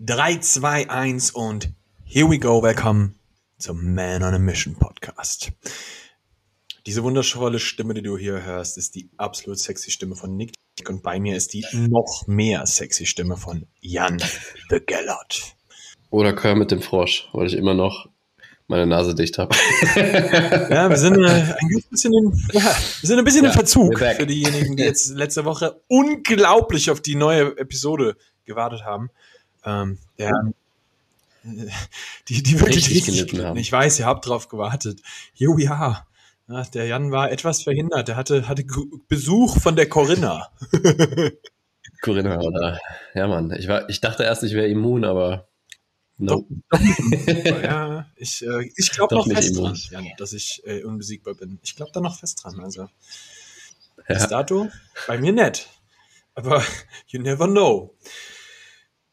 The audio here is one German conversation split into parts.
3, 2, 1 und here we go. Welcome zum Man on a Mission Podcast. Diese wundervolle Stimme, die du hier hörst, ist die absolut sexy Stimme von Nick und bei mir ist die noch mehr sexy Stimme von Jan the Gellert. Oder Kör mit dem Frosch, weil ich immer noch meine Nase dicht habe. ja, wir sind äh, ein bisschen in, ja, wir sind ein bisschen ja, in Verzug für diejenigen, die jetzt letzte Woche unglaublich auf die neue Episode gewartet haben. Ähm, ja, die, die wirklich richtig, richtig haben. Ich weiß, ihr habt drauf gewartet. Here we are. Ja, der Jan war etwas verhindert. Er hatte, hatte Besuch von der Corinna. Corinna, oder? Ja, Mann. Ich, war, ich dachte erst, ich wäre immun, aber. No. ja, ich, äh, ich glaube noch fest immun. dran, Jan, dass ich äh, unbesiegbar bin. Ich glaube da noch fest dran. Also, ja. bis dato bei mir nett. Aber you never know.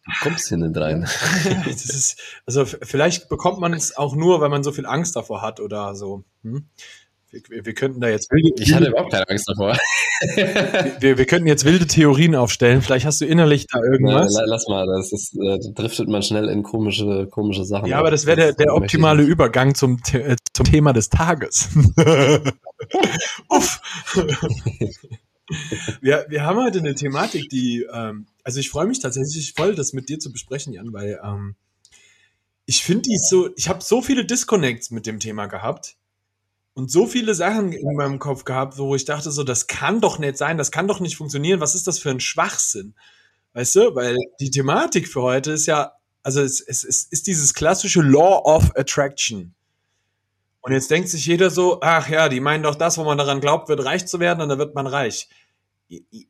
Du kommst hier nicht rein. ist, also vielleicht bekommt man es auch nur, weil man so viel Angst davor hat oder so. Hm? Wir, wir, könnten da jetzt wilde. Ich hatte überhaupt keine Angst davor. wir, wir könnten jetzt wilde Theorien aufstellen. Vielleicht hast du innerlich da irgendwas. Na, lass mal, das ist, äh, driftet man schnell in komische, komische Sachen. Ja, aber das wäre der, der optimale Übergang zum, äh, zum Thema des Tages. Uff. wir, wir haben heute eine Thematik, die, ähm, also ich freue mich tatsächlich voll, das mit dir zu besprechen, Jan, weil ähm, ich finde die so, ich habe so viele Disconnects mit dem Thema gehabt und so viele Sachen in meinem Kopf gehabt, wo ich dachte so, das kann doch nicht sein, das kann doch nicht funktionieren, was ist das für ein Schwachsinn? Weißt du, weil die Thematik für heute ist ja, also es, es, es ist dieses klassische Law of Attraction. Und jetzt denkt sich jeder so, ach ja, die meinen doch das, wo man daran glaubt, wird reich zu werden und dann wird man reich.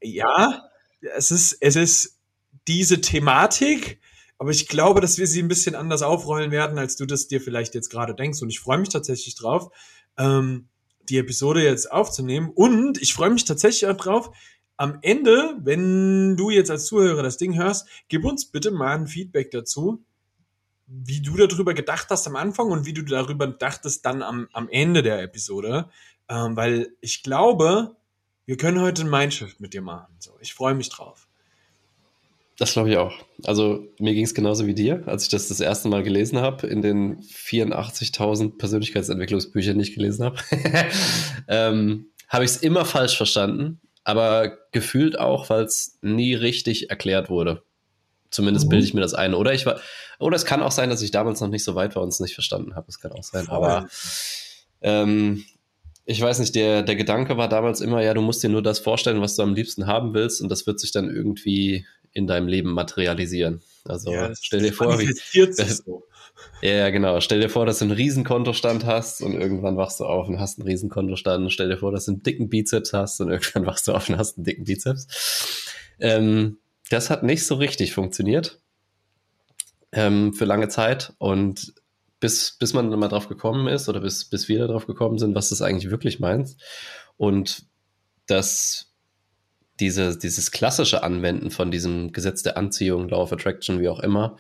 Ja, es ist, es ist diese Thematik, aber ich glaube, dass wir sie ein bisschen anders aufrollen werden, als du das dir vielleicht jetzt gerade denkst. Und ich freue mich tatsächlich drauf, ähm, die Episode jetzt aufzunehmen. Und ich freue mich tatsächlich auch drauf, am Ende, wenn du jetzt als Zuhörer das Ding hörst, gib uns bitte mal ein Feedback dazu, wie du darüber gedacht hast am Anfang und wie du darüber dachtest dann am, am Ende der Episode. Ähm, weil ich glaube, wir können heute ein Mindshift mit dir machen. So, ich freue mich drauf. Das glaube ich auch. Also mir ging es genauso wie dir, als ich das das erste Mal gelesen habe, in den 84.000 Persönlichkeitsentwicklungsbüchern, die ich gelesen habe, ähm, habe ich es immer falsch verstanden, aber gefühlt auch, weil es nie richtig erklärt wurde. Zumindest mhm. bilde ich mir das ein. Oder ich war, oder es kann auch sein, dass ich damals noch nicht so weit war und es nicht verstanden habe. Das kann auch sein. Aber ähm, ich weiß nicht, der, der Gedanke war damals immer, ja, du musst dir nur das vorstellen, was du am liebsten haben willst, und das wird sich dann irgendwie in deinem Leben materialisieren. Also ja, stell dir vor, wie. So. Ja, genau. Stell dir vor, dass du einen Riesenkontostand hast und irgendwann wachst du auf und hast einen Riesenkontostand. Stell dir vor, dass du einen dicken Bizeps hast und irgendwann wachst du auf und hast einen dicken Bizeps. Ähm, das hat nicht so richtig funktioniert ähm, für lange Zeit und bis, bis man mal drauf gekommen ist oder bis, bis wir da drauf gekommen sind, was das eigentlich wirklich meint und dass diese, dieses klassische Anwenden von diesem Gesetz der Anziehung, Law of Attraction, wie auch immer,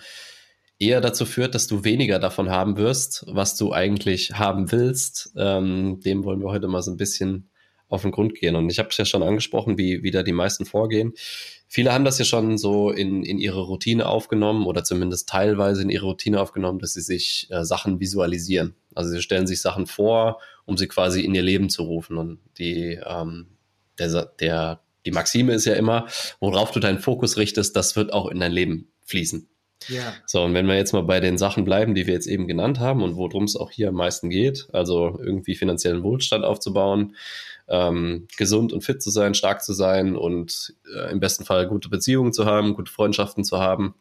eher dazu führt, dass du weniger davon haben wirst, was du eigentlich haben willst. Ähm, dem wollen wir heute mal so ein bisschen auf den Grund gehen. Und ich habe es ja schon angesprochen, wie, wie da die meisten vorgehen. Viele haben das ja schon so in, in ihre Routine aufgenommen oder zumindest teilweise in ihre Routine aufgenommen, dass sie sich äh, Sachen visualisieren. Also sie stellen sich Sachen vor, um sie quasi in ihr Leben zu rufen. Und die, ähm, der, der, die Maxime ist ja immer, worauf du deinen Fokus richtest, das wird auch in dein Leben fließen. Ja. So, und wenn wir jetzt mal bei den Sachen bleiben, die wir jetzt eben genannt haben und worum es auch hier am meisten geht, also irgendwie finanziellen Wohlstand aufzubauen, ähm, gesund und fit zu sein, stark zu sein und äh, im besten Fall gute Beziehungen zu haben, gute Freundschaften zu haben,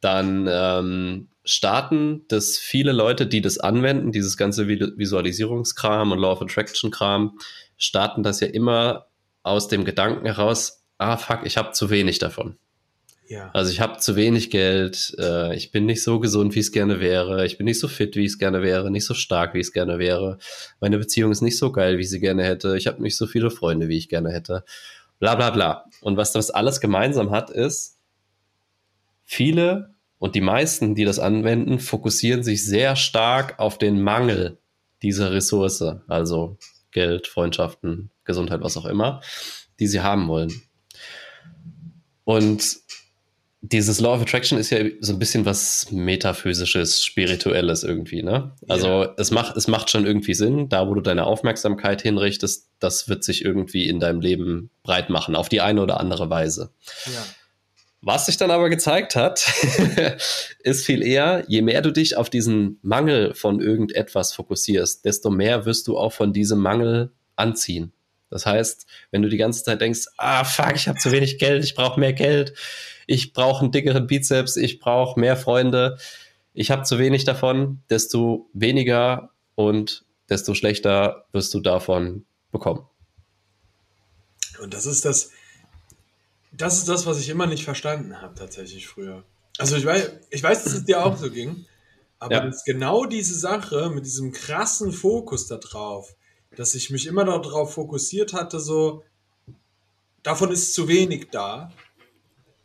dann ähm, starten das viele Leute, die das anwenden, dieses ganze Visualisierungskram und Law of Attraction Kram, starten das ja immer aus dem Gedanken heraus, ah fuck, ich habe zu wenig davon. Ja. Also ich habe zu wenig Geld, äh, ich bin nicht so gesund, wie es gerne wäre, ich bin nicht so fit, wie es gerne wäre, nicht so stark, wie es gerne wäre. Meine Beziehung ist nicht so geil, wie sie gerne hätte. Ich habe nicht so viele Freunde, wie ich gerne hätte. Bla bla bla. Und was das alles gemeinsam hat, ist, viele und die meisten, die das anwenden, fokussieren sich sehr stark auf den Mangel dieser Ressource, also Geld, Freundschaften, Gesundheit, was auch immer, die sie haben wollen. Und dieses Law of Attraction ist ja so ein bisschen was metaphysisches, spirituelles irgendwie, ne? Also yeah. es macht es macht schon irgendwie Sinn, da wo du deine Aufmerksamkeit hinrichtest, das wird sich irgendwie in deinem Leben breit machen auf die eine oder andere Weise. Ja. Was sich dann aber gezeigt hat, ist viel eher, je mehr du dich auf diesen Mangel von irgendetwas fokussierst, desto mehr wirst du auch von diesem Mangel anziehen. Das heißt, wenn du die ganze Zeit denkst, ah fuck, ich habe zu wenig Geld, ich brauche mehr Geld, ich brauche einen dickeren Bizeps, ich brauche mehr Freunde, ich habe zu wenig davon, desto weniger und desto schlechter wirst du davon bekommen. Und das ist das, das ist das, was ich immer nicht verstanden habe, tatsächlich früher. Also ich weiß, ich weiß, dass es dir auch so ging, aber ja. genau diese Sache mit diesem krassen Fokus da drauf, dass ich mich immer darauf fokussiert hatte, so, davon ist zu wenig da,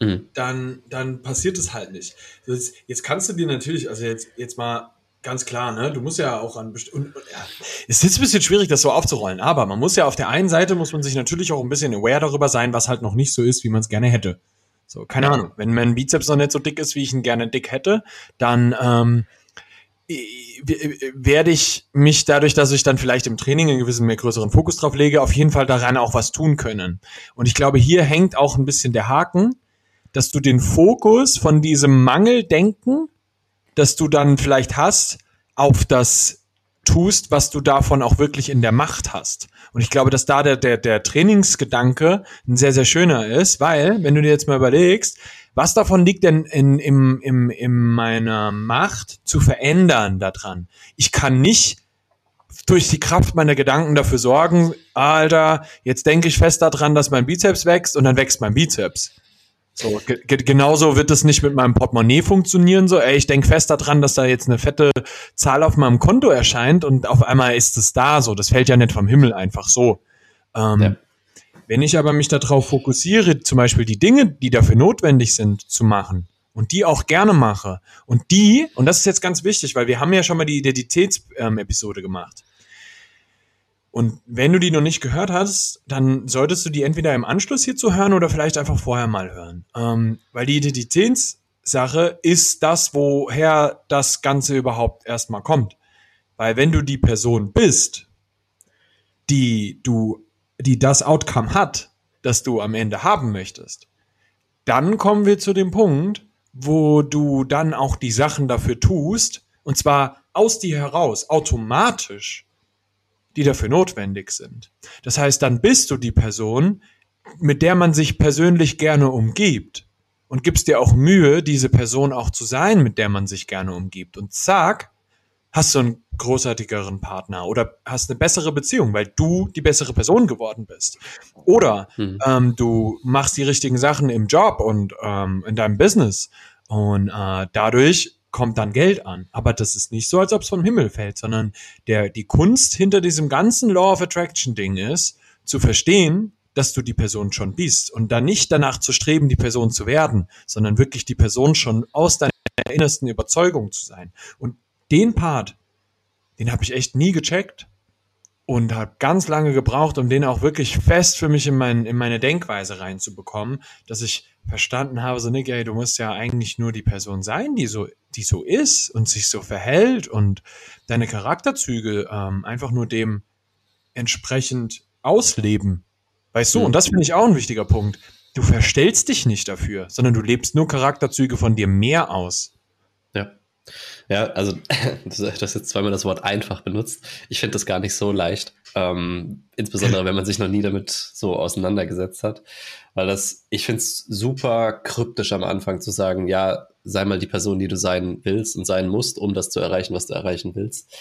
mhm. dann, dann passiert es halt nicht. Jetzt, jetzt kannst du dir natürlich, also jetzt, jetzt mal Ganz klar, ne? Du musst ja auch an und, und, ja. Es ist ein bisschen schwierig, das so aufzurollen, aber man muss ja auf der einen Seite muss man sich natürlich auch ein bisschen aware darüber sein, was halt noch nicht so ist, wie man es gerne hätte. So, keine Ahnung. Wenn mein Bizeps noch nicht so dick ist, wie ich ihn gerne dick hätte, dann ähm, werde ich mich dadurch, dass ich dann vielleicht im Training einen gewissen mehr größeren Fokus drauf lege, auf jeden Fall daran auch was tun können. Und ich glaube, hier hängt auch ein bisschen der Haken, dass du den Fokus von diesem Mangeldenken dass du dann vielleicht hast, auf das tust, was du davon auch wirklich in der Macht hast. Und ich glaube, dass da der, der, der Trainingsgedanke ein sehr, sehr schöner ist, weil, wenn du dir jetzt mal überlegst, was davon liegt denn in, in, in, in meiner Macht zu verändern daran? Ich kann nicht durch die Kraft meiner Gedanken dafür sorgen, Alter, jetzt denke ich fest daran, dass mein Bizeps wächst und dann wächst mein Bizeps. So, ge genauso wird es nicht mit meinem Portemonnaie funktionieren. So, ey, ich denke fest daran, dass da jetzt eine fette Zahl auf meinem Konto erscheint und auf einmal ist es da. So, das fällt ja nicht vom Himmel einfach so. Ähm, ja. Wenn ich aber mich darauf fokussiere, zum Beispiel die Dinge, die dafür notwendig sind, zu machen und die auch gerne mache und die, und das ist jetzt ganz wichtig, weil wir haben ja schon mal die Identitätsepisode ähm, gemacht. Und wenn du die noch nicht gehört hast, dann solltest du die entweder im Anschluss hierzu hören oder vielleicht einfach vorher mal hören. Ähm, weil die Identitätssache ist das, woher das Ganze überhaupt erstmal kommt. Weil wenn du die Person bist, die du, die das Outcome hat, das du am Ende haben möchtest, dann kommen wir zu dem Punkt, wo du dann auch die Sachen dafür tust, und zwar aus dir heraus, automatisch die dafür notwendig sind. Das heißt, dann bist du die Person, mit der man sich persönlich gerne umgibt und gibst dir auch Mühe, diese Person auch zu sein, mit der man sich gerne umgibt. Und zack, hast du einen großartigeren Partner oder hast eine bessere Beziehung, weil du die bessere Person geworden bist. Oder hm. ähm, du machst die richtigen Sachen im Job und ähm, in deinem Business und äh, dadurch kommt dann Geld an. Aber das ist nicht so, als ob es vom Himmel fällt, sondern der, die Kunst hinter diesem ganzen Law of Attraction Ding ist, zu verstehen, dass du die Person schon bist und dann nicht danach zu streben, die Person zu werden, sondern wirklich die Person schon aus deiner innersten Überzeugung zu sein. Und den Part, den habe ich echt nie gecheckt und habe ganz lange gebraucht, um den auch wirklich fest für mich in, mein, in meine Denkweise reinzubekommen, dass ich verstanden habe, so Nick, ey, du musst ja eigentlich nur die Person sein, die so, die so ist und sich so verhält und deine Charakterzüge ähm, einfach nur dem entsprechend ausleben. Weißt du, mhm. und das finde ich auch ein wichtiger Punkt. Du verstellst dich nicht dafür, sondern du lebst nur Charakterzüge von dir mehr aus. Ja. Also du hast jetzt zweimal das Wort einfach benutzt. Ich finde das gar nicht so leicht. Ähm, insbesondere wenn man sich noch nie damit so auseinandergesetzt hat. Weil das, ich finde es super kryptisch am Anfang zu sagen, ja, sei mal die Person, die du sein willst und sein musst, um das zu erreichen, was du erreichen willst.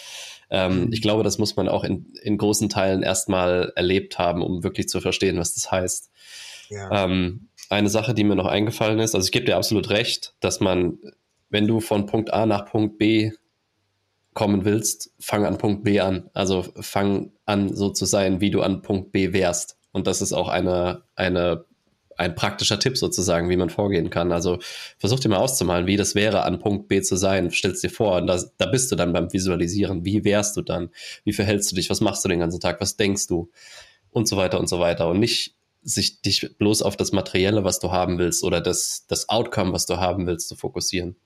Ähm, mhm. ich glaube, das muss man auch in, in großen Teilen erstmal erlebt haben, um wirklich zu verstehen, was das heißt. Ja. Ähm, eine Sache, die mir noch eingefallen ist, also ich gebe dir absolut recht, dass man wenn du von Punkt A nach Punkt B kommen willst, fang an Punkt B an. Also fang an, so zu sein, wie du an Punkt B wärst. Und das ist auch eine, eine, ein praktischer Tipp sozusagen, wie man vorgehen kann. Also versuch dir mal auszumalen, wie das wäre, an Punkt B zu sein. Stellst dir vor, und da, da bist du dann beim Visualisieren. Wie wärst du dann? Wie verhältst du dich? Was machst du den ganzen Tag? Was denkst du? Und so weiter und so weiter. Und nicht sich dich bloß auf das Materielle, was du haben willst oder das, das Outcome, was du haben willst, zu fokussieren.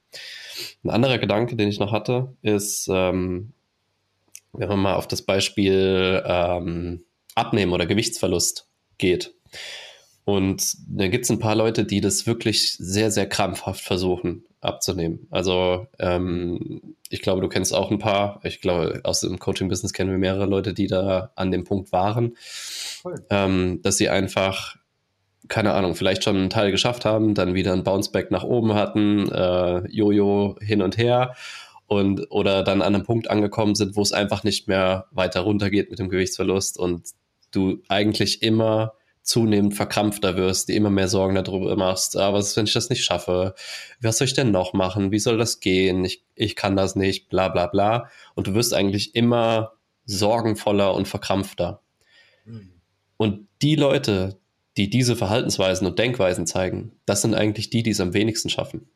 Ein anderer Gedanke, den ich noch hatte, ist, ähm, wenn man mal auf das Beispiel ähm, Abnehmen oder Gewichtsverlust geht. Und da gibt es ein paar Leute, die das wirklich sehr, sehr krampfhaft versuchen abzunehmen. Also ähm, ich glaube, du kennst auch ein paar. Ich glaube, aus dem Coaching-Business kennen wir mehrere Leute, die da an dem Punkt waren, ähm, dass sie einfach keine Ahnung, vielleicht schon einen Teil geschafft haben, dann wieder ein Bounceback nach oben hatten, äh, Jojo hin und her und oder dann an einem Punkt angekommen sind, wo es einfach nicht mehr weiter runtergeht mit dem Gewichtsverlust und du eigentlich immer zunehmend verkrampfter wirst, die immer mehr Sorgen darüber machst, ah, was ist, wenn ich das nicht schaffe? Was soll ich denn noch machen? Wie soll das gehen? Ich, ich kann das nicht, bla bla bla. Und du wirst eigentlich immer sorgenvoller und verkrampfter. Mhm. Und die Leute, die diese Verhaltensweisen und Denkweisen zeigen, das sind eigentlich die, die es am wenigsten schaffen.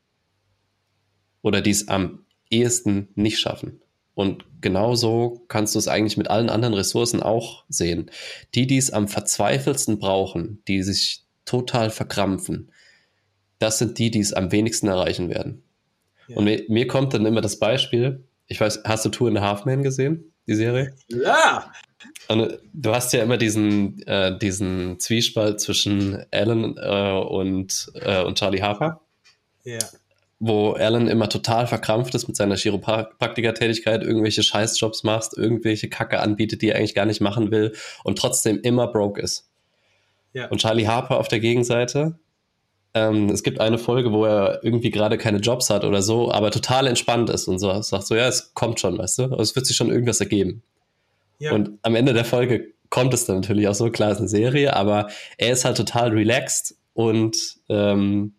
Oder die es am ehesten nicht schaffen. Und genauso kannst du es eigentlich mit allen anderen Ressourcen auch sehen. Die, die es am verzweifelsten brauchen, die sich total verkrampfen, das sind die, die es am wenigsten erreichen werden. Ja. Und mir, mir, kommt dann immer das Beispiel, ich weiß, hast du Two in the Half Man gesehen, die Serie? Ja! Und du hast ja immer diesen, äh, diesen Zwiespalt zwischen Alan äh, und, äh, und Charlie Harper. Ja wo Alan immer total verkrampft ist mit seiner Chiropraktiker-Tätigkeit, irgendwelche Scheißjobs macht, irgendwelche Kacke anbietet, die er eigentlich gar nicht machen will und trotzdem immer broke ist. Ja. Und Charlie Harper auf der Gegenseite, ähm, es gibt eine Folge, wo er irgendwie gerade keine Jobs hat oder so, aber total entspannt ist und so sagt so, ja, es kommt schon, weißt du, es wird sich schon irgendwas ergeben. Ja. Und am Ende der Folge kommt es dann natürlich auch so, klar, es ist eine Serie, aber er ist halt total relaxed und ähm,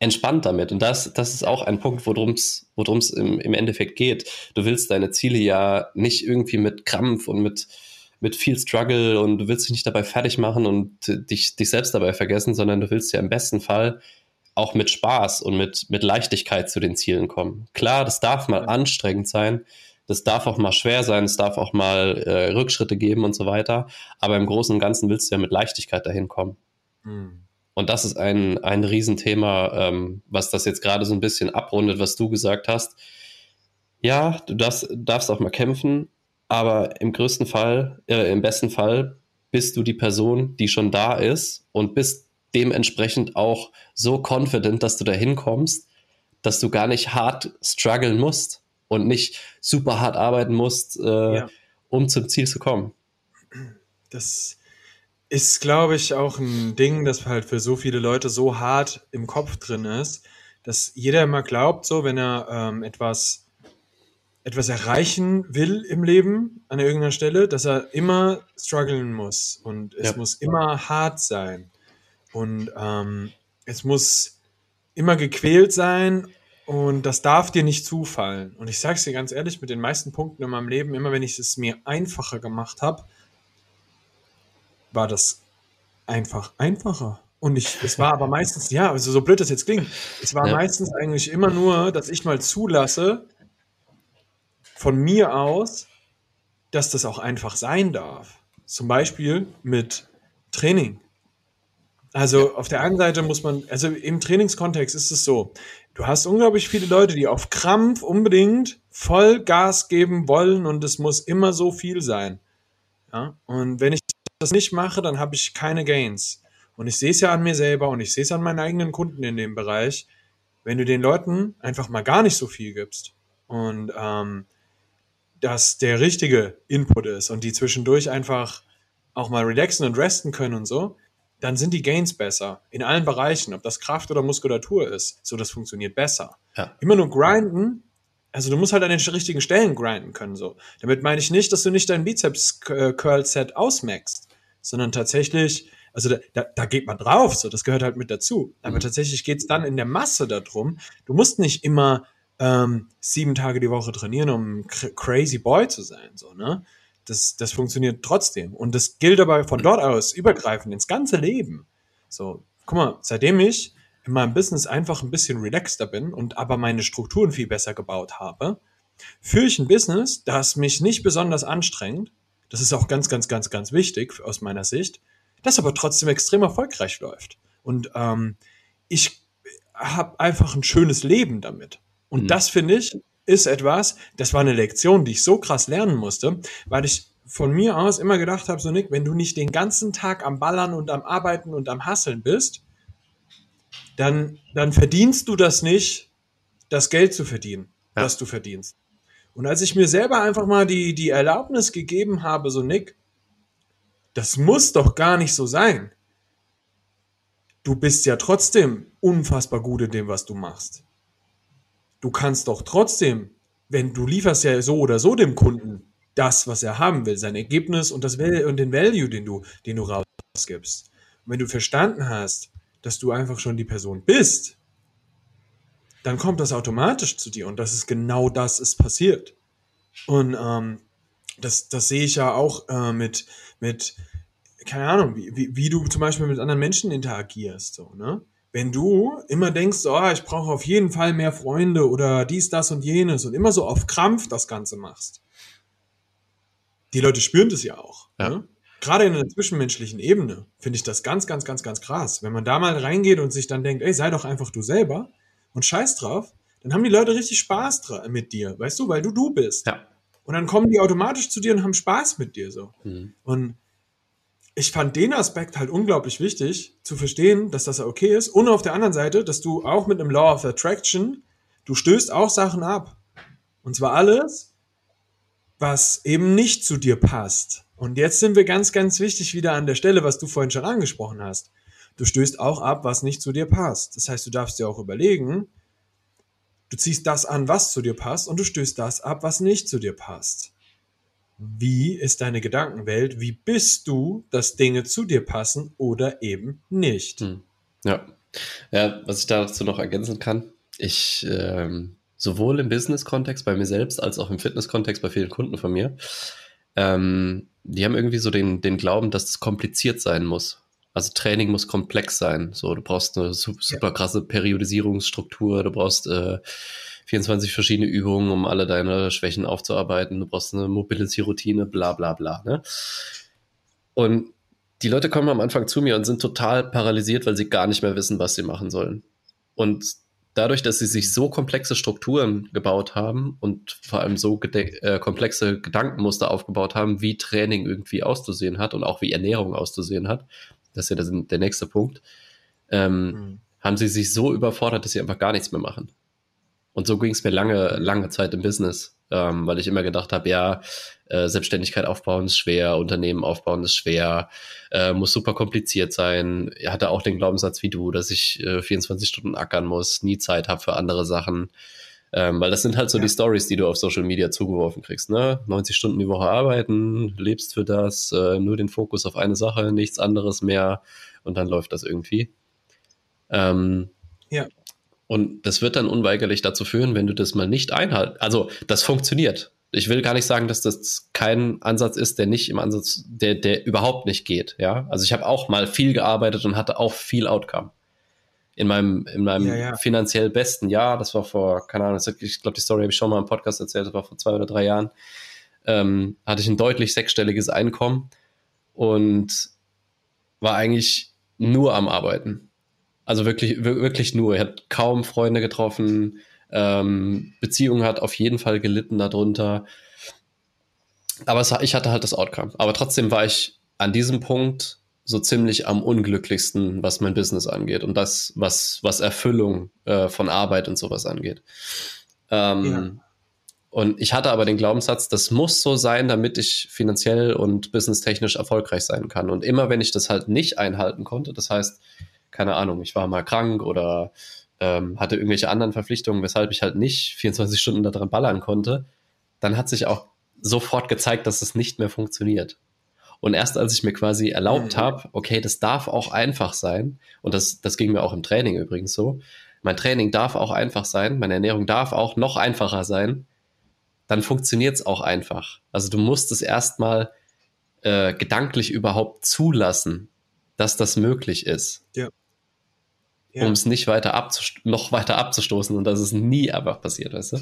entspannt damit. Und das, das ist auch ein Punkt, worum es im, im Endeffekt geht. Du willst deine Ziele ja nicht irgendwie mit Krampf und mit, mit viel Struggle und du willst dich nicht dabei fertig machen und dich, dich selbst dabei vergessen, sondern du willst ja im besten Fall auch mit Spaß und mit, mit Leichtigkeit zu den Zielen kommen. Klar, das darf mal anstrengend sein, das darf auch mal schwer sein, es darf auch mal äh, Rückschritte geben und so weiter, aber im Großen und Ganzen willst du ja mit Leichtigkeit dahin kommen. Mhm. Und das ist ein, ein Riesenthema, ähm, was das jetzt gerade so ein bisschen abrundet, was du gesagt hast. Ja, du darfst, darfst auch mal kämpfen, aber im größten Fall, äh, im besten Fall bist du die Person, die schon da ist und bist dementsprechend auch so confident, dass du da hinkommst, dass du gar nicht hart strugglen musst und nicht super hart arbeiten musst, äh, ja. um zum Ziel zu kommen. Das, ist, glaube ich, auch ein Ding, das halt für so viele Leute so hart im Kopf drin ist, dass jeder immer glaubt, so, wenn er ähm, etwas, etwas erreichen will im Leben an irgendeiner Stelle, dass er immer strugglen muss und es ja. muss immer hart sein und ähm, es muss immer gequält sein und das darf dir nicht zufallen. Und ich sage es dir ganz ehrlich, mit den meisten Punkten in meinem Leben, immer wenn ich es mir einfacher gemacht habe, war das einfach einfacher. Und ich, es war aber meistens, ja, also so blöd das jetzt klingt, es war ja. meistens eigentlich immer nur, dass ich mal zulasse, von mir aus, dass das auch einfach sein darf. Zum Beispiel mit Training. Also auf der einen Seite muss man, also im Trainingskontext ist es so, du hast unglaublich viele Leute, die auf Krampf unbedingt voll Gas geben wollen und es muss immer so viel sein. Ja? Und wenn ich das nicht mache, dann habe ich keine Gains. Und ich sehe es ja an mir selber und ich sehe es an meinen eigenen Kunden in dem Bereich, wenn du den Leuten einfach mal gar nicht so viel gibst und ähm, dass der richtige Input ist und die zwischendurch einfach auch mal relaxen und resten können und so, dann sind die Gains besser. In allen Bereichen, ob das Kraft oder Muskulatur ist. So, das funktioniert besser. Ja. Immer nur grinden also du musst halt an den richtigen Stellen grinden können, so. Damit meine ich nicht, dass du nicht dein Bizeps-Curl-Set ausmaxst, sondern tatsächlich, also da, da, da geht man drauf, so, das gehört halt mit dazu. Aber mhm. tatsächlich geht's dann in der Masse darum, du musst nicht immer ähm, sieben Tage die Woche trainieren, um crazy boy zu sein, so, ne? Das, das funktioniert trotzdem. Und das gilt aber von dort aus übergreifend ins ganze Leben. So, guck mal, seitdem ich in meinem Business einfach ein bisschen relaxter bin und aber meine Strukturen viel besser gebaut habe, führe ich ein Business, das mich nicht besonders anstrengt. Das ist auch ganz, ganz, ganz, ganz wichtig aus meiner Sicht. das aber trotzdem extrem erfolgreich läuft. Und ähm, ich habe einfach ein schönes Leben damit. Und mhm. das finde ich ist etwas, das war eine Lektion, die ich so krass lernen musste, weil ich von mir aus immer gedacht habe, so Nick, wenn du nicht den ganzen Tag am Ballern und am Arbeiten und am Hasseln bist, dann, dann verdienst du das nicht, das Geld zu verdienen, ja. das du verdienst. Und als ich mir selber einfach mal die, die Erlaubnis gegeben habe, so Nick, das muss doch gar nicht so sein. Du bist ja trotzdem unfassbar gut in dem, was du machst du kannst doch trotzdem, wenn du lieferst ja so oder so dem Kunden das, was er haben will, sein Ergebnis und das und den Value, den du, den du rausgibst. Und wenn du verstanden hast, dass du einfach schon die Person bist, dann kommt das automatisch zu dir und das ist genau das ist passiert. Und ähm, das, das sehe ich ja auch äh, mit, mit, keine Ahnung, wie, wie, wie du zum Beispiel mit anderen Menschen interagierst. So, ne? Wenn du immer denkst, oh, ich brauche auf jeden Fall mehr Freunde oder dies, das und jenes und immer so auf Krampf das Ganze machst, die Leute spüren das ja auch. Ja. Ne? Gerade in einer zwischenmenschlichen Ebene finde ich das ganz, ganz, ganz, ganz krass. Wenn man da mal reingeht und sich dann denkt, ey, sei doch einfach du selber und scheiß drauf, dann haben die Leute richtig Spaß mit dir, weißt du, weil du du bist. Ja. Und dann kommen die automatisch zu dir und haben Spaß mit dir so. Mhm. Und ich fand den Aspekt halt unglaublich wichtig, zu verstehen, dass das okay ist. Und auf der anderen Seite, dass du auch mit einem Law of Attraction, du stößt auch Sachen ab. Und zwar alles, was eben nicht zu dir passt. Und jetzt sind wir ganz, ganz wichtig wieder an der Stelle, was du vorhin schon angesprochen hast. Du stößt auch ab, was nicht zu dir passt. Das heißt, du darfst dir auch überlegen, du ziehst das an, was zu dir passt, und du stößt das ab, was nicht zu dir passt. Wie ist deine Gedankenwelt? Wie bist du, dass Dinge zu dir passen oder eben nicht? Hm. Ja. ja, was ich dazu noch ergänzen kann, ich ähm, sowohl im Business-Kontext bei mir selbst als auch im Fitness-Kontext bei vielen Kunden von mir, ähm, die haben irgendwie so den, den Glauben, dass es kompliziert sein muss. Also Training muss komplex sein. So, du brauchst eine super krasse Periodisierungsstruktur, du brauchst äh, 24 verschiedene Übungen, um alle deine Schwächen aufzuarbeiten. Du brauchst eine Mobility-Routine, bla bla bla. Ne? Und die Leute kommen am Anfang zu mir und sind total paralysiert, weil sie gar nicht mehr wissen, was sie machen sollen. Und dadurch, dass sie sich so komplexe Strukturen gebaut haben und vor allem so äh, komplexe Gedankenmuster aufgebaut haben, wie Training irgendwie auszusehen hat und auch wie Ernährung auszusehen hat, das ist ja der, der nächste Punkt, ähm, mhm. haben sie sich so überfordert, dass sie einfach gar nichts mehr machen. Und so ging es mir lange, lange Zeit im Business, ähm, weil ich immer gedacht habe, ja, äh, Selbstständigkeit aufbauen ist schwer, Unternehmen aufbauen ist schwer, äh, muss super kompliziert sein. Er hatte auch den Glaubenssatz wie du, dass ich äh, 24 Stunden ackern muss, nie Zeit habe für andere Sachen. Ähm, weil das sind halt so ja. die Stories, die du auf Social Media zugeworfen kriegst. Ne? 90 Stunden die Woche arbeiten, lebst für das, äh, nur den Fokus auf eine Sache, nichts anderes mehr und dann läuft das irgendwie. Ähm, ja. Und das wird dann unweigerlich dazu führen, wenn du das mal nicht einhalten. Also das funktioniert. Ich will gar nicht sagen, dass das kein Ansatz ist, der nicht im Ansatz, der, der überhaupt nicht geht. Ja, also ich habe auch mal viel gearbeitet und hatte auch viel Outcome. In meinem, in meinem ja, ja. finanziell besten Jahr, das war vor, keine Ahnung, ich glaube, die Story habe ich schon mal im Podcast erzählt, das war vor zwei oder drei Jahren, ähm, hatte ich ein deutlich sechsstelliges Einkommen und war eigentlich nur am Arbeiten. Also wirklich, wirklich nur. Er hat kaum Freunde getroffen. Ähm, Beziehung hat auf jeden Fall gelitten darunter. Aber es, ich hatte halt das Outcome. Aber trotzdem war ich an diesem Punkt so ziemlich am unglücklichsten, was mein Business angeht und das, was, was Erfüllung äh, von Arbeit und sowas angeht. Ähm, ja. Und ich hatte aber den Glaubenssatz, das muss so sein, damit ich finanziell und businesstechnisch erfolgreich sein kann. Und immer wenn ich das halt nicht einhalten konnte, das heißt, keine Ahnung, ich war mal krank oder ähm, hatte irgendwelche anderen Verpflichtungen, weshalb ich halt nicht 24 Stunden daran ballern konnte, dann hat sich auch sofort gezeigt, dass es nicht mehr funktioniert. Und erst als ich mir quasi erlaubt mhm. habe, okay, das darf auch einfach sein, und das, das ging mir auch im Training übrigens so, mein Training darf auch einfach sein, meine Ernährung darf auch noch einfacher sein, dann funktioniert es auch einfach. Also du musst es erstmal äh, gedanklich überhaupt zulassen, dass das möglich ist. Ja ja. um es nicht weiter noch weiter abzustoßen und dass es nie einfach passiert, weißt du?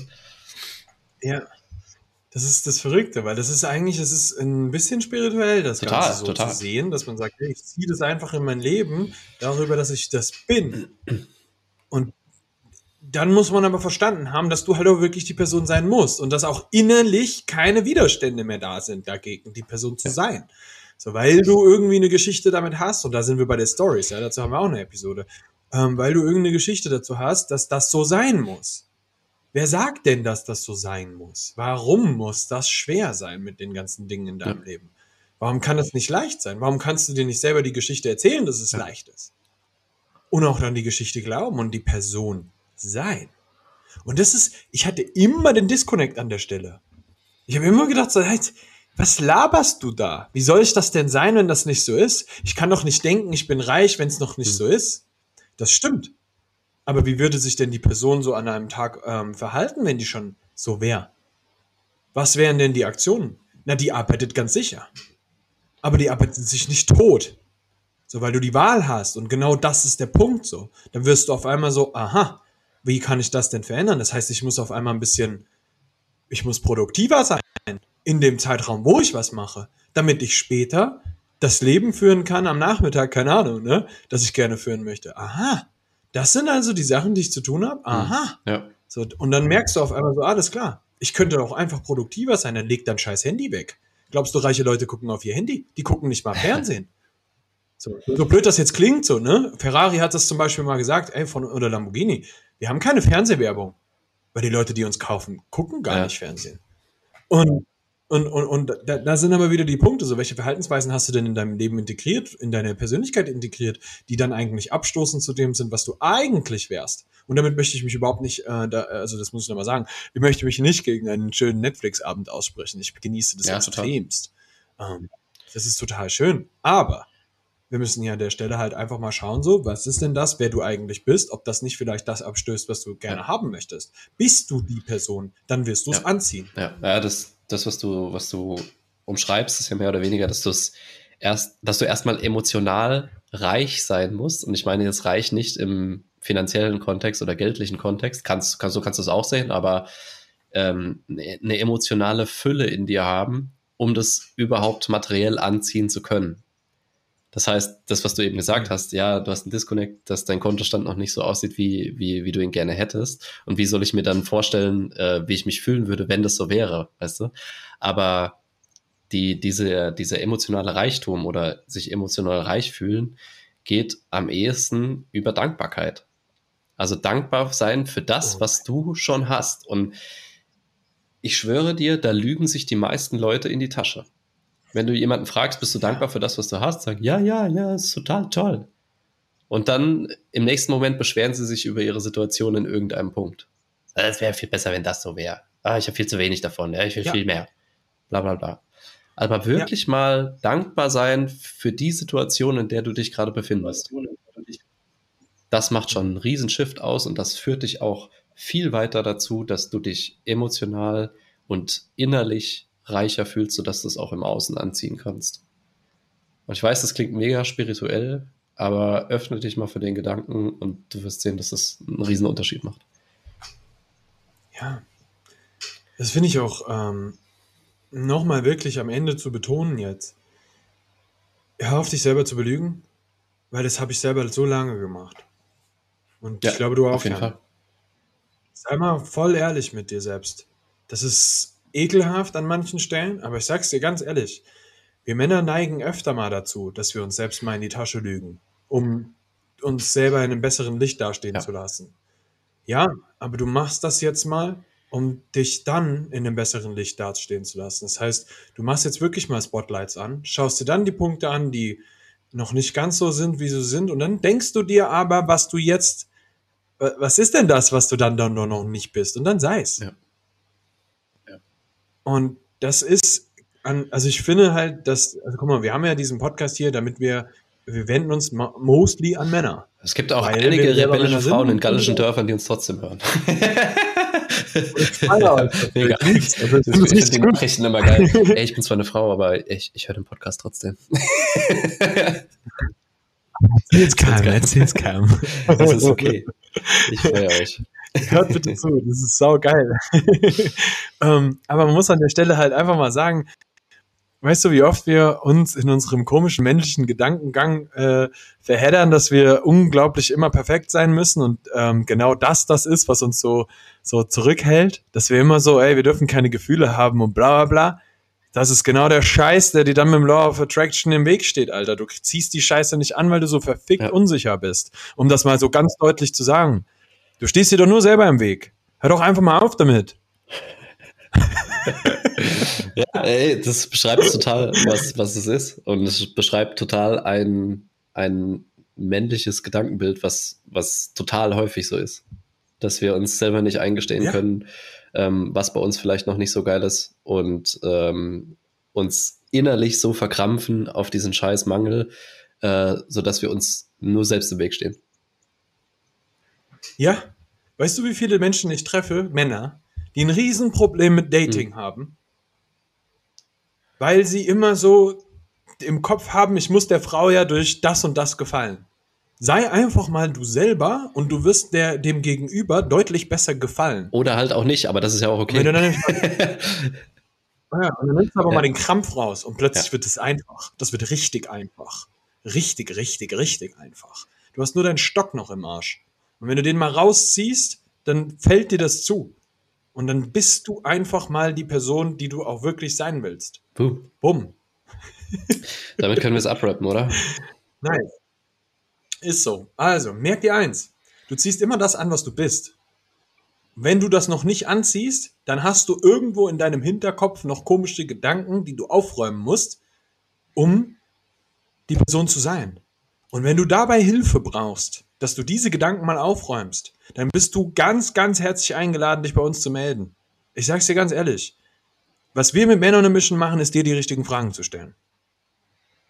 Ja. Das ist das Verrückte, weil das ist eigentlich, es ist ein bisschen spirituell, das Total, Ganze so total. zu sehen, dass man sagt, hey, ich ziehe das einfach in mein Leben darüber, dass ich das bin. Und dann muss man aber verstanden haben, dass du halt auch wirklich die Person sein musst und dass auch innerlich keine Widerstände mehr da sind dagegen, die Person zu sein. So, weil du irgendwie eine Geschichte damit hast, und da sind wir bei der Stories, ja, dazu haben wir auch eine Episode, ähm, weil du irgendeine Geschichte dazu hast, dass das so sein muss. Wer sagt denn, dass das so sein muss? Warum muss das schwer sein mit den ganzen Dingen in deinem Leben? Warum kann das nicht leicht sein? Warum kannst du dir nicht selber die Geschichte erzählen, dass es Ja. leicht ist? Und auch dann die Geschichte glauben und die Person sein. Und das ist, ich hatte immer den Disconnect an der Stelle. Ich habe immer gedacht, so, hey, was laberst du da? Wie soll ich das denn sein, wenn das nicht so ist? Ich kann doch nicht denken, ich bin reich, wenn es noch nicht Hm. so ist. Das stimmt. Aber wie würde sich denn die Person so an einem Tag ähm, verhalten, wenn die schon so wäre? Was wären denn die Aktionen? Na, die arbeitet ganz sicher. Aber die arbeitet sich nicht tot. So, weil du die Wahl hast und genau das ist der Punkt so. Dann wirst du auf einmal so, aha, wie kann ich das denn verändern? Das heißt, ich muss auf einmal ein bisschen, ich muss produktiver sein in dem Zeitraum, wo ich was mache, damit ich später das Leben führen kann am Nachmittag, keine Ahnung, ne, das ich gerne führen möchte. Aha, das sind also die Sachen, die ich zu tun habe. Aha. Ja. So, und dann merkst du auf einmal so, alles klar, ich könnte auch einfach produktiver sein, dann leg dein scheiß Handy weg. Glaubst du, reiche Leute gucken auf ihr Handy? Die gucken nicht mal Fernsehen. So, so blöd das jetzt klingt, so, ne? Ferrari hat das zum Beispiel mal gesagt, ey, von, oder Lamborghini, wir haben keine Fernsehwerbung. Weil die Leute, die uns kaufen, gucken gar Ja. nicht Fernsehen. Und, und, und, und da, da sind aber wieder die Punkte, so welche Verhaltensweisen hast du denn in deinem Leben integriert, in deine Persönlichkeit integriert, die dann eigentlich abstoßend zu dem sind, was du eigentlich wärst. Und damit möchte ich mich überhaupt nicht, äh, da, also das muss ich nochmal sagen, ich möchte mich nicht gegen einen schönen Netflix-Abend aussprechen. Ich genieße das Ja, extremst. Ähm, das ist total schön. Aber wir müssen hier an der Stelle halt einfach mal schauen, so, was ist denn das, wer du eigentlich bist, ob das nicht vielleicht das abstößt, was du gerne Ja. haben möchtest. Bist du die Person, dann wirst du es Ja. anziehen. Ja, ja das, das, was du, was du umschreibst, ist ja mehr oder weniger, dass du es erst, dass du erstmal emotional reich sein musst. Und ich meine jetzt reich nicht im finanziellen Kontext oder geldlichen Kontext. Kannst, kannst, so kannst du es auch sehen, aber ähm, eine eine emotionale Fülle in dir haben, um das überhaupt materiell anziehen zu können. Das heißt, das, was du eben gesagt hast, ja, du hast einen Disconnect, dass dein Kontostand noch nicht so aussieht, wie, wie, wie du ihn gerne hättest. Und wie soll ich mir dann vorstellen, äh, wie ich mich fühlen würde, wenn das so wäre, weißt du? Aber die, diese, dieser emotionale Reichtum oder sich emotional reich fühlen, geht am ehesten über Dankbarkeit. Also dankbar sein für das, Oh. was du schon hast. Und ich schwöre dir, da lügen sich die meisten Leute in die Tasche. Wenn du jemanden fragst, bist du dankbar für das, was du hast, sag ja, ja, ja, ist total toll. Und dann im nächsten Moment beschweren sie sich über ihre Situation in irgendeinem Punkt. "Ah, Es wäre viel besser, wenn das so wäre. Ah, ich habe viel zu wenig davon, ja, ich will Ja. viel mehr. Bla bla bla. Aber wirklich mal dankbar sein für die Situation, in der du dich gerade befindest. Das macht schon einen riesen Shift aus und das führt dich auch viel weiter dazu, dass du dich emotional und innerlich reicher fühlst, sodass du es auch im Außen anziehen kannst. Und ich weiß, das klingt mega spirituell, aber öffne dich mal für den Gedanken und du wirst sehen, dass das einen riesen Unterschied macht. Ja. Das finde ich auch ähm, nochmal wirklich am Ende zu betonen jetzt. Hör auf, dich selber zu belügen, weil das habe ich selber so lange gemacht. Und Ja, ich glaube, du auch. Auf jeden. Fall. Sei mal voll ehrlich mit dir selbst. Das ist ekelhaft an manchen Stellen, aber ich sag's dir ganz ehrlich. Wir Männer neigen öfter mal dazu, dass wir uns selbst mal in die Tasche lügen, um uns selber in einem besseren Licht dastehen Ja. zu lassen. Ja, aber du machst das jetzt mal, um dich dann in einem besseren Licht dastehen zu lassen. Das heißt, du machst jetzt wirklich mal Spotlights an, schaust dir dann die Punkte an, die noch nicht ganz so sind, wie sie sind, und dann denkst du dir aber, was du jetzt wa- was ist denn das, was du dann, dann doch noch nicht bist? Und dann sei es. Ja. Und das ist, an, also ich finde halt, dass, also guck mal, wir haben ja diesen Podcast hier, damit wir, wir wenden uns mo- mostly an Männer. Es gibt auch Weil einige rebellische Frauen in gallischen Dörfern, die uns trotzdem hören. Mega. Also, die Nachrichten immer geil. Ey, ich bin zwar eine Frau, aber ich, ich höre den Podcast trotzdem. Erzähl's keinem, erzähl's keinem. Das ist okay. Ich freue euch. Hört bitte zu, das ist sau geil. ähm, aber man muss an der Stelle halt einfach mal sagen, weißt du, wie oft wir uns in unserem komischen menschlichen Gedankengang äh, verheddern, dass wir unglaublich immer perfekt sein müssen und ähm, genau das das ist, was uns so so zurückhält, dass wir immer so, ey, wir dürfen keine Gefühle haben und bla bla bla. Das ist genau der Scheiß, der dir dann mit dem Law of Attraction im Weg steht, Alter. Du ziehst die Scheiße nicht an, weil du so verfickt ja. unsicher bist. Um das mal so ganz deutlich zu sagen. Du stehst dir doch nur selber im Weg. Hör doch einfach mal auf damit. ja, ey, das beschreibt total, was, was es ist. Und es beschreibt total ein, ein männliches Gedankenbild, was, was total häufig so ist. Dass wir uns selber nicht eingestehen ja. können, ähm, was bei uns vielleicht noch nicht so geil ist und ähm, uns innerlich so verkrampfen auf diesen scheiß Mangel, äh, sodass wir uns nur selbst im Weg stehen. Ja, weißt du, wie viele Menschen ich treffe, Männer, die ein Riesenproblem mit Dating mhm. haben, weil sie immer so im Kopf haben, ich muss der Frau ja durch das und das gefallen. Sei einfach mal du selber und du wirst der, dem Gegenüber deutlich besser gefallen. Oder halt auch nicht, aber das ist ja auch okay. Und, dann, ja, und dann nimmst du aber ja. mal den Krampf raus und plötzlich ja. wird es einfach. Das wird richtig einfach. Richtig, richtig, richtig einfach. Du hast nur deinen Stock noch im Arsch. Und wenn du den mal rausziehst, dann fällt dir das zu. Und dann bist du einfach mal die Person, die du auch wirklich sein willst. Puh. Bumm. Damit können wir es abrappen, oder? Nice. Ist so. Also, merk dir eins. Du ziehst immer das an, was du bist. Wenn du das noch nicht anziehst, dann hast du irgendwo in deinem Hinterkopf noch komische Gedanken, die du aufräumen musst, um die Person zu sein. Und wenn du dabei Hilfe brauchst, dass du diese Gedanken mal aufräumst, dann bist du ganz, ganz herzlich eingeladen, dich bei uns zu melden. Ich sag's dir ganz ehrlich. Was wir mit Männern Mission machen, ist dir die richtigen Fragen zu stellen.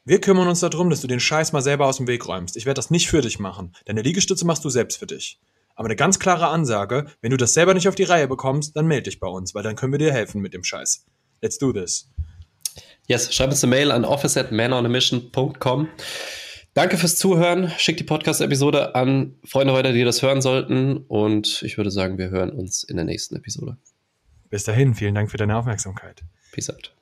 Wir kümmern uns darum, dass du den Scheiß mal selber aus dem Weg räumst. Ich werde das nicht für dich machen. Deine Liegestütze machst du selbst für dich. Aber eine ganz klare Ansage, wenn du das selber nicht auf die Reihe bekommst, dann melde dich bei uns, weil dann können wir dir helfen mit dem Scheiß. Let's do this. Yes, schreib uns eine Mail an office at. Danke fürs Zuhören. Schickt die Podcast-Episode an Freunde weiter, die das hören sollten. Und ich würde sagen, wir hören uns in der nächsten Episode. Bis dahin, vielen Dank für deine Aufmerksamkeit. Peace out.